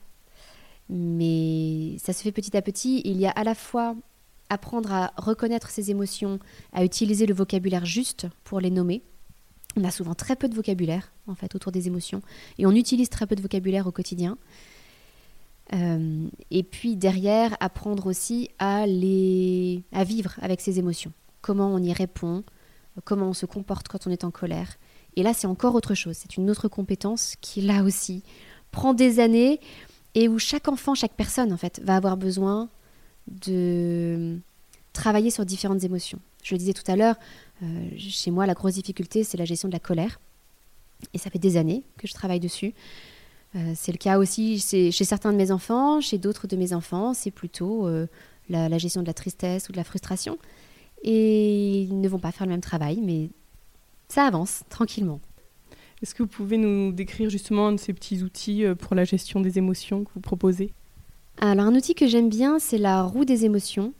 mais ça se fait petit à petit. Il y a à la fois apprendre à reconnaître ses émotions, à utiliser le vocabulaire juste pour les nommer, on a souvent très peu de vocabulaire en fait autour des émotions et on utilise très peu de vocabulaire au quotidien. Euh, et puis derrière, apprendre aussi à à vivre avec ces émotions. Comment on y répond, comment on se comporte quand on est en colère. Et là, c'est encore autre chose. C'est une autre compétence qui là aussi prend des années et où chaque enfant, chaque personne en fait va avoir besoin de travailler sur différentes émotions. Je le disais tout à l'heure, euh, chez moi, la grosse difficulté, c'est la gestion de la colère. Et ça fait des années que je travaille dessus. Euh, c'est le cas aussi chez, certains de mes enfants, chez d'autres de mes enfants, c'est plutôt euh, la, gestion de la tristesse ou de la frustration. Et ils ne vont pas faire le même travail, mais ça avance tranquillement. Est-ce que vous pouvez nous décrire justement un de ces petits outils pour la gestion des émotions que vous proposez? Alors un outil que j'aime bien, c'est la roue des émotions.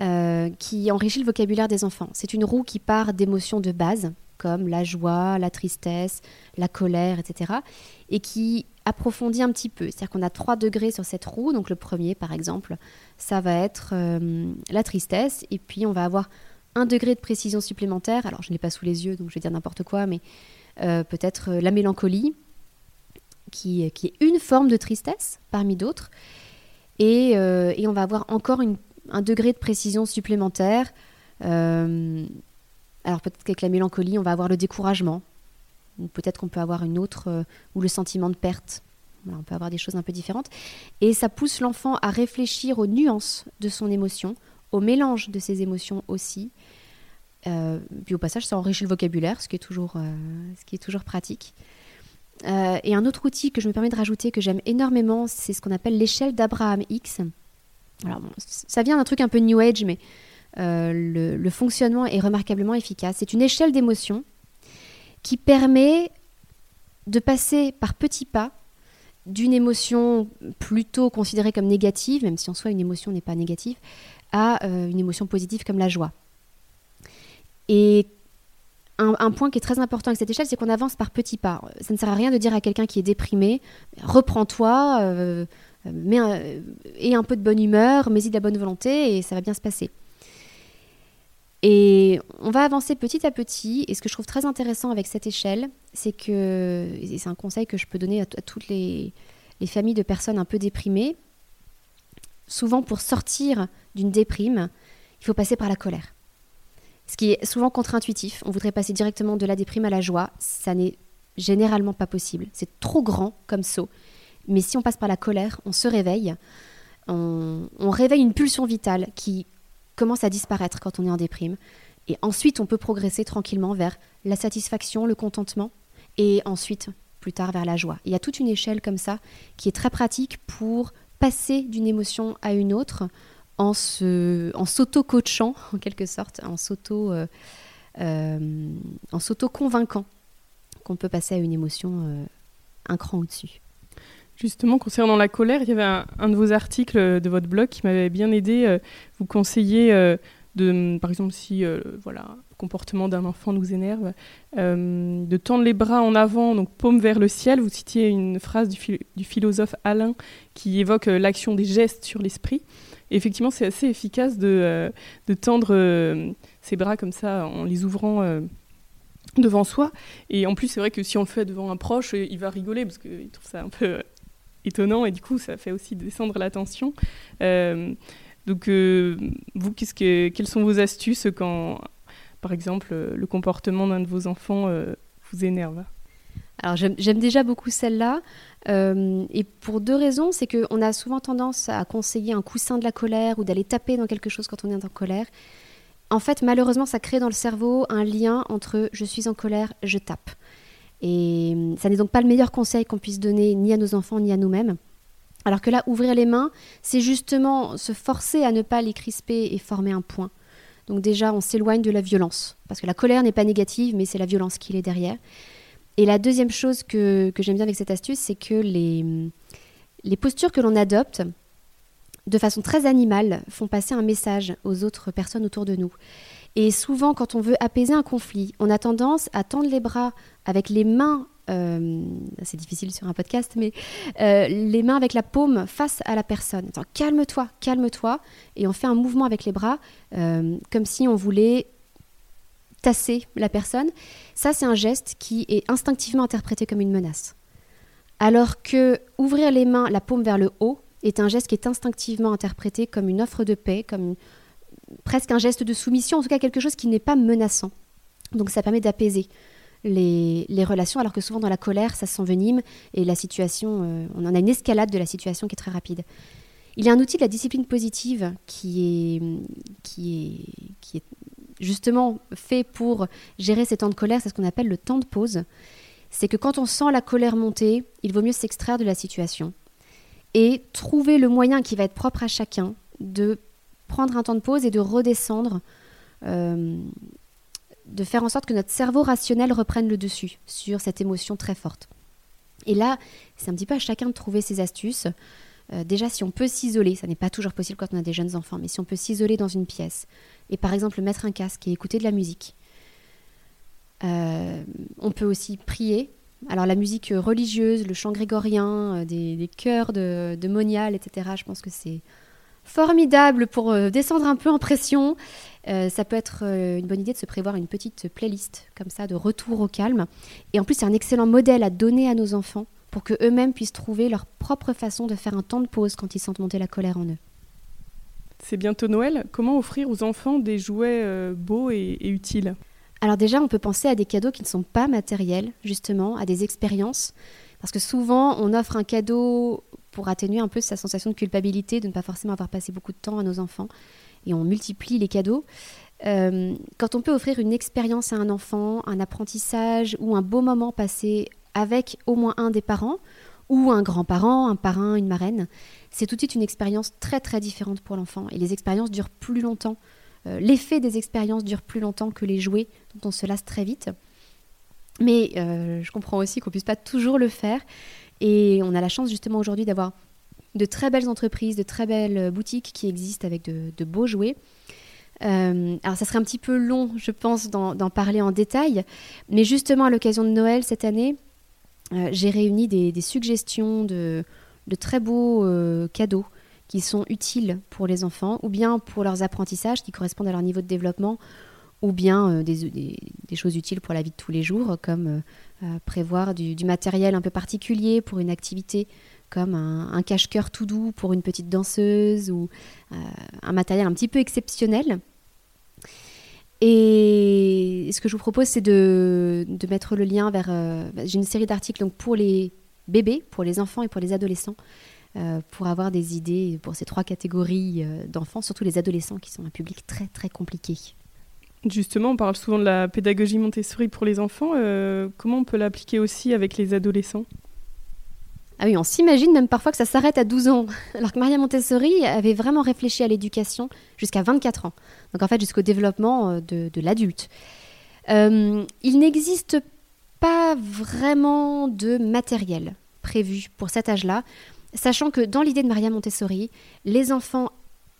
Euh, qui enrichit le vocabulaire des enfants. C'est une roue qui part d'émotions de base, comme la joie, la tristesse, la colère, etc., et qui approfondit un petit peu. C'est-à-dire qu'on a trois degrés sur cette roue. Donc le premier, par exemple, ça va être euh, la tristesse, et puis on va avoir un degré de précision supplémentaire. Alors je n'ai pas sous les yeux, donc je vais dire n'importe quoi, mais euh, peut-être la mélancolie, qui, est une forme de tristesse parmi d'autres. Et, euh, on va avoir encore un degré de précision supplémentaire. Euh, alors peut-être qu'avec la mélancolie, on va avoir le découragement. Ou peut-être qu'on peut avoir une autre, euh, ou le sentiment de perte. On peut avoir des choses un peu différentes. Et ça pousse l'enfant à réfléchir aux nuances de son émotion, au mélange de ses émotions aussi. Euh, puis au passage, ça enrichit le vocabulaire, ce qui est toujours, euh, ce qui est toujours pratique. Euh, et un autre outil que je me permets de rajouter, que j'aime énormément, c'est ce qu'on appelle l'échelle d'Abraham X. Alors, ça vient d'un truc un peu New Age, mais le, le, fonctionnement est remarquablement efficace. C'est une échelle d'émotions qui permet de passer par petits pas d'une émotion plutôt considérée comme négative, même si en soi une émotion n'est pas négative, à euh, une émotion positive comme la joie. Et un, un, point qui est très important avec cette échelle, c'est qu'on avance par petits pas. Ça ne sert à rien de dire à quelqu'un qui est déprimé, reprends-toi, euh, euh, aie un peu de bonne humeur, mets-y de la bonne volonté et ça va bien se passer. Et on va avancer petit à petit. Et ce que je trouve très intéressant avec cette échelle, c'est que, et c'est un conseil que je peux donner à, toutes les, familles de personnes un peu déprimées, souvent pour sortir d'une déprime, il faut passer par la colère. Ce qui est souvent contre-intuitif. On voudrait passer directement de la déprime à la joie. Ça n'est généralement pas possible. C'est trop grand comme saut. Mais si on passe par la colère, on se réveille. On, on réveille une pulsion vitale qui commence à disparaître quand on est en déprime. Et ensuite, on peut progresser tranquillement vers la satisfaction, le contentement, et ensuite, plus tard, vers la joie. Il y a toute une échelle comme ça qui est très pratique pour passer d'une émotion à une autre en s'auto-coachant en quelque sorte, en euh, euh, en s'auto-convainquant qu'on peut passer à une émotion euh, un cran au-dessus. Justement, concernant la colère, il y avait un, de vos articles de votre blog qui m'avait bien aidé. Vous conseillez de, par exemple, si voilà, comportement d'un enfant nous énerve, de tendre les bras en avant, donc paume vers le ciel. Vous citiez une phrase du, phil du philosophe Alain qui évoque l'action des gestes sur l'esprit. Effectivement, c'est assez efficace de, de tendre ses bras comme ça en les ouvrant devant soi. Et en plus, c'est vrai que si on le fait devant un proche, il va rigoler parce qu'il trouve ça un peu étonnant et du coup ça fait aussi descendre la tension. Euh, donc euh, vous, qu'est-ce que, quelles sont vos astuces quand, par exemple, le comportement d'un de vos enfants euh, vous énerve alors j'aime, déjà beaucoup celle-là, euh, et pour deux raisons, c'est qu'on a souvent tendance à conseiller un coussin de la colère ou d'aller taper dans quelque chose quand on est en colère. En fait, malheureusement, ça crée dans le cerveau un lien entre je suis en colère, je tape. Et ça n'est donc pas le meilleur conseil qu'on puisse donner ni à nos enfants ni à nous-mêmes. Alors que là, ouvrir les mains, c'est justement se forcer à ne pas les crisper et former un point. Donc déjà, on s'éloigne de la violence, parce que la colère n'est pas négative, mais c'est la violence qui est derrière. Et la deuxième chose que, j'aime bien avec cette astuce, c'est que les postures que l'on adopte, de façon très animale, font passer un message aux autres personnes autour de nous. Et souvent, quand on veut apaiser un conflit, on a tendance à tendre les bras avec les mains, euh, c'est difficile sur un podcast, mais euh, les mains avec la paume face à la personne. Calme-toi, calme-toi. Et on fait un mouvement avec les bras, euh, comme si on voulait tasser la personne. Ça, c'est un geste qui est instinctivement interprété comme une menace. Alors que ouvrir les mains, la paume vers le haut, est un geste qui est instinctivement interprété comme une offre de paix, comme presque un geste de soumission, en tout cas quelque chose qui n'est pas menaçant. Donc ça permet d'apaiser les, relations, alors que souvent dans la colère, ça s'envenime et la situation, euh, on en a une escalade de la situation qui est très rapide. Il y a un outil de la discipline positive qui est, qui est justement fait pour gérer ces temps de colère, c'est ce qu'on appelle le temps de pause. C'est que quand on sent la colère monter, il vaut mieux s'extraire de la situation et trouver le moyen qui va être propre à chacun de prendre un temps de pause et de redescendre, euh, de faire en sorte que notre cerveau rationnel reprenne le dessus sur cette émotion très forte. Et là, c'est un petit peu à chacun de trouver ses astuces. Euh, déjà, si on peut s'isoler, ça n'est pas toujours possible quand on a des jeunes enfants, mais si on peut s'isoler dans une pièce et par exemple mettre un casque et écouter de la musique, euh, on peut aussi prier. Alors la musique religieuse, le chant grégorien, des, des chœurs de, de monial, etc., je pense que c'est formidable pour euh, descendre un peu en pression. Euh, ça peut être euh, une bonne idée de se prévoir une petite playlist comme ça de retour au calme. Et en plus, c'est un excellent modèle à donner à nos enfants pour que eux-mêmes puissent trouver leur propre façon de faire un temps de pause quand ils sentent monter la colère en eux. C'est bientôt Noël. Comment offrir aux enfants des jouets euh, beaux et, utiles? Alors déjà, on peut penser à des cadeaux qui ne sont pas matériels, justement, à des expériences. Parce que souvent, on offre un cadeau pour atténuer un peu sa sensation de culpabilité de ne pas forcément avoir passé beaucoup de temps à nos enfants. Et on multiplie les cadeaux. Euh, quand on peut offrir une expérience à un enfant, un apprentissage ou un beau moment passé avec au moins un des parents, ou un grand-parent, un parrain, une marraine, c'est tout de suite une expérience très très différente pour l'enfant. Et les expériences durent plus longtemps. Euh, l'effet des expériences dure plus longtemps que les jouets, dont on se lasse très vite. Mais euh, je comprends aussi qu'on ne puisse pas toujours le faire. Et on a la chance justement aujourd'hui d'avoir de très belles entreprises, de très belles boutiques qui existent avec de, beaux jouets. Euh, alors ça serait un petit peu long, je pense, d'en parler en détail, mais justement à l'occasion de Noël cette année, euh, j'ai réuni des, suggestions de, très beaux euh, cadeaux qui sont utiles pour les enfants, ou bien pour leurs apprentissages qui correspondent à leur niveau de développement, ou bien euh, des, choses utiles pour la vie de tous les jours, comme prévoir du, matériel un peu particulier pour une activité, comme un, cache-cœur tout doux pour une petite danseuse, ou un matériel un petit peu exceptionnel. Et ce que je vous propose, c'est de, mettre le lien vers. Euh, j'ai une série d'articles pour les bébés, pour les enfants et pour les adolescents, euh, pour avoir des idées pour ces trois catégories euh, d'enfants, surtout les adolescents qui sont un public très très compliqué. Justement, on parle souvent de la pédagogie Montessori pour les enfants. comment on peut l'appliquer aussi avec les adolescents? Ah oui, on s'imagine même parfois que ça s'arrête à 12 ans, alors que Maria Montessori avait vraiment réfléchi à l'éducation jusqu'à 24 ans, donc en fait jusqu'au développement euh, de, l'adulte. Euh, il n'existe pas vraiment de matériel prévu pour cet âge-là, sachant que dans l'idée de Maria Montessori, les enfants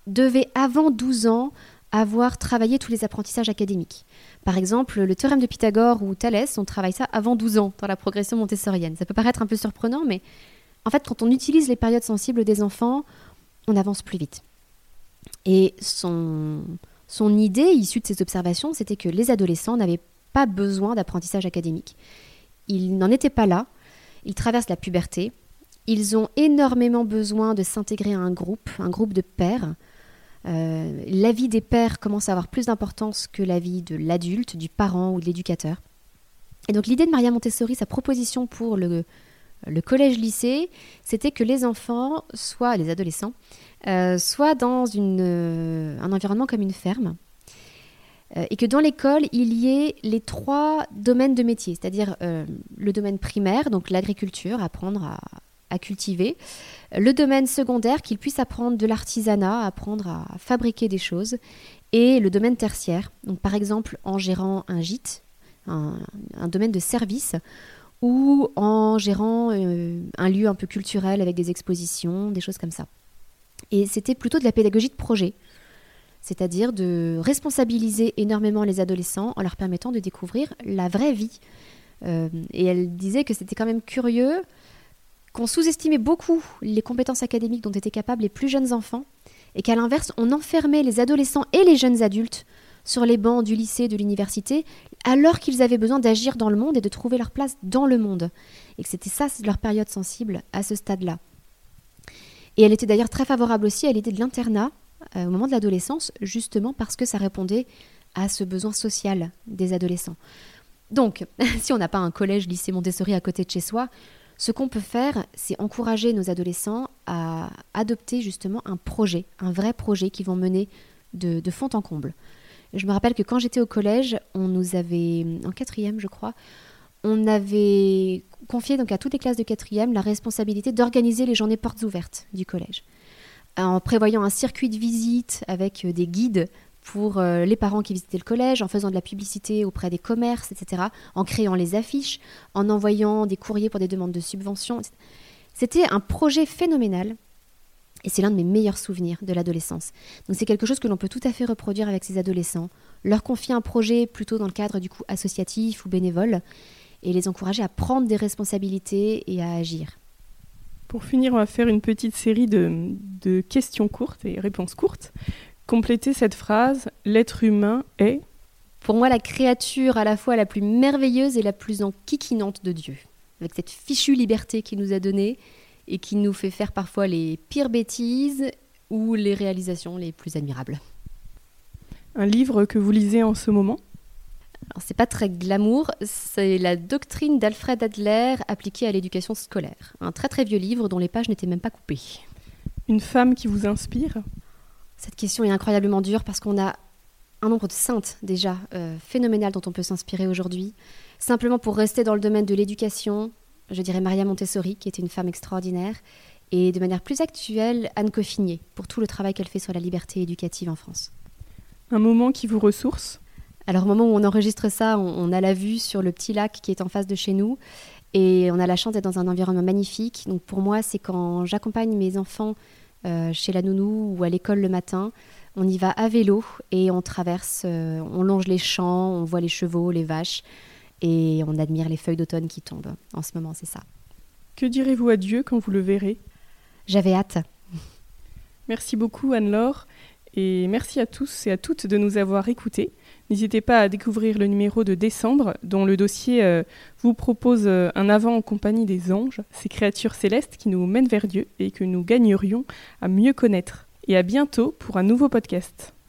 devaient avant 12 ans avoir travaillé tous les apprentissages académiques. Par exemple, le théorème de Pythagore ou Thalès, on travaille ça avant 12 ans dans la progression montessorienne. Ça peut paraître un peu surprenant, mais en fait, quand on utilise les périodes sensibles des enfants, on avance plus vite. Et son, son idée, issue de ces observations, c'était que les adolescents n'avaient pas besoin d'apprentissage académique. Ils n'en étaient pas là. Ils traversent la puberté. Ils ont énormément besoin de s'intégrer à un groupe, un groupe de pairs. Euh, la vie des pères commence à avoir plus d'importance que la vie de l'adulte, du parent ou de l'éducateur. Et donc l'idée de Maria Montessori, sa proposition pour le, collège-lycée, c'était que les enfants, soit les adolescents, euh, soient dans euh, un environnement comme une ferme, euh, et que dans l'école, il y ait les trois domaines de métier, c'est-à-dire le domaine primaire, donc l'agriculture, apprendre à, à, cultiver, le domaine secondaire, qu'ils puissent apprendre de l'artisanat, apprendre à fabriquer des choses, et le domaine tertiaire, donc par exemple en gérant un gîte, un, un domaine de service, ou en gérant euh, un lieu un peu culturel avec des expositions, des choses comme ça. Et c'était plutôt de la pédagogie de projet, c'est-à-dire de responsabiliser énormément les adolescents en leur permettant de découvrir la vraie vie. Euh, et elle disait que c'était quand même curieux qu'on sous-estimait beaucoup les compétences académiques dont étaient capables les plus jeunes enfants, et qu'à l'inverse, on enfermait les adolescents et les jeunes adultes sur les bancs du lycée, de l'université, alors qu'ils avaient besoin d'agir dans le monde et de trouver leur place dans le monde. Et que c'était ça leur période sensible à ce stade-là. Et elle était d'ailleurs très favorable aussi à l'idée de l'internat euh, au moment de l'adolescence, justement parce que ça répondait à ce besoin social des adolescents. Donc, si on n'a pas un collège, lycée Montessori à côté de chez soi, ce qu'on peut faire, c'est encourager nos adolescents à adopter justement un projet, un vrai projet qu'ils vont mener de fond en comble. Je me rappelle que quand j'étais au collège, on nous avait, en quatrième je crois, on avait confié donc à toutes les classes de quatrième la responsabilité d'organiser les journées portes ouvertes du collège, en prévoyant un circuit de visite avec euh, des guides pour euh, les parents qui visitaient le collège, en faisant de la publicité auprès des commerces, etc., en créant les affiches, en envoyant des courriers pour des demandes de subventions. C'était un projet phénoménal et c'est l'un de mes meilleurs souvenirs de l'adolescence. Donc c'est quelque chose que l'on peut tout à fait reproduire avec ces adolescents, leur confier un projet plutôt dans le cadre du coup associatif ou bénévole, et les encourager à prendre des responsabilités et à agir. Pour finir, on va faire une petite série de, de questions courtes et réponses courtes. Complétez cette phrase, l'être humain est... Pour moi, la créature à la fois la plus merveilleuse et la plus enquiquinante de Dieu. avec cette fichue liberté qu'il nous a donnée et qui nous fait faire parfois les pires bêtises ou les réalisations les plus admirables. Un livre que vous lisez en ce moment? C'est pas très glamour, c'est la doctrine d'Alfred Adler appliquée à l'éducation scolaire. Un très très vieux livre dont les pages n'étaient même pas coupées. Une femme qui vous inspire? Cette question est incroyablement dure parce qu'on a un nombre de saintes déjà euh, phénoménales dont on peut s'inspirer aujourd'hui. Simplement pour rester dans le domaine de l'éducation, je dirais Maria Montessori, qui était une femme extraordinaire, et de manière plus actuelle, Anne Coffinier, pour tout le travail qu'elle fait sur la liberté éducative en France. Un moment qui vous ressource? Alors au moment où on enregistre ça, on, a la vue sur le petit lac qui est en face de chez nous et on a la chance d'être dans un environnement magnifique. Donc pour moi, c'est quand j'accompagne mes enfants chez la nounou ou à l'école le matin, on y va à vélo et on traverse, euh, on longe les champs, on voit les chevaux, les vaches et on admire les feuilles d'automne qui tombent. En ce moment, c'est ça. Que direz-vous à Dieu quand vous le verrez? J'avais hâte. Merci beaucoup Anne-Laure et merci à tous et à toutes de nous avoir écoutés. N'hésitez pas à découvrir le numéro de décembre dont le dossier euh, vous propose euh, un avant en compagnie des anges, ces créatures célestes qui nous mènent vers Dieu et que nous gagnerions à mieux connaître. Et à bientôt pour un nouveau podcast.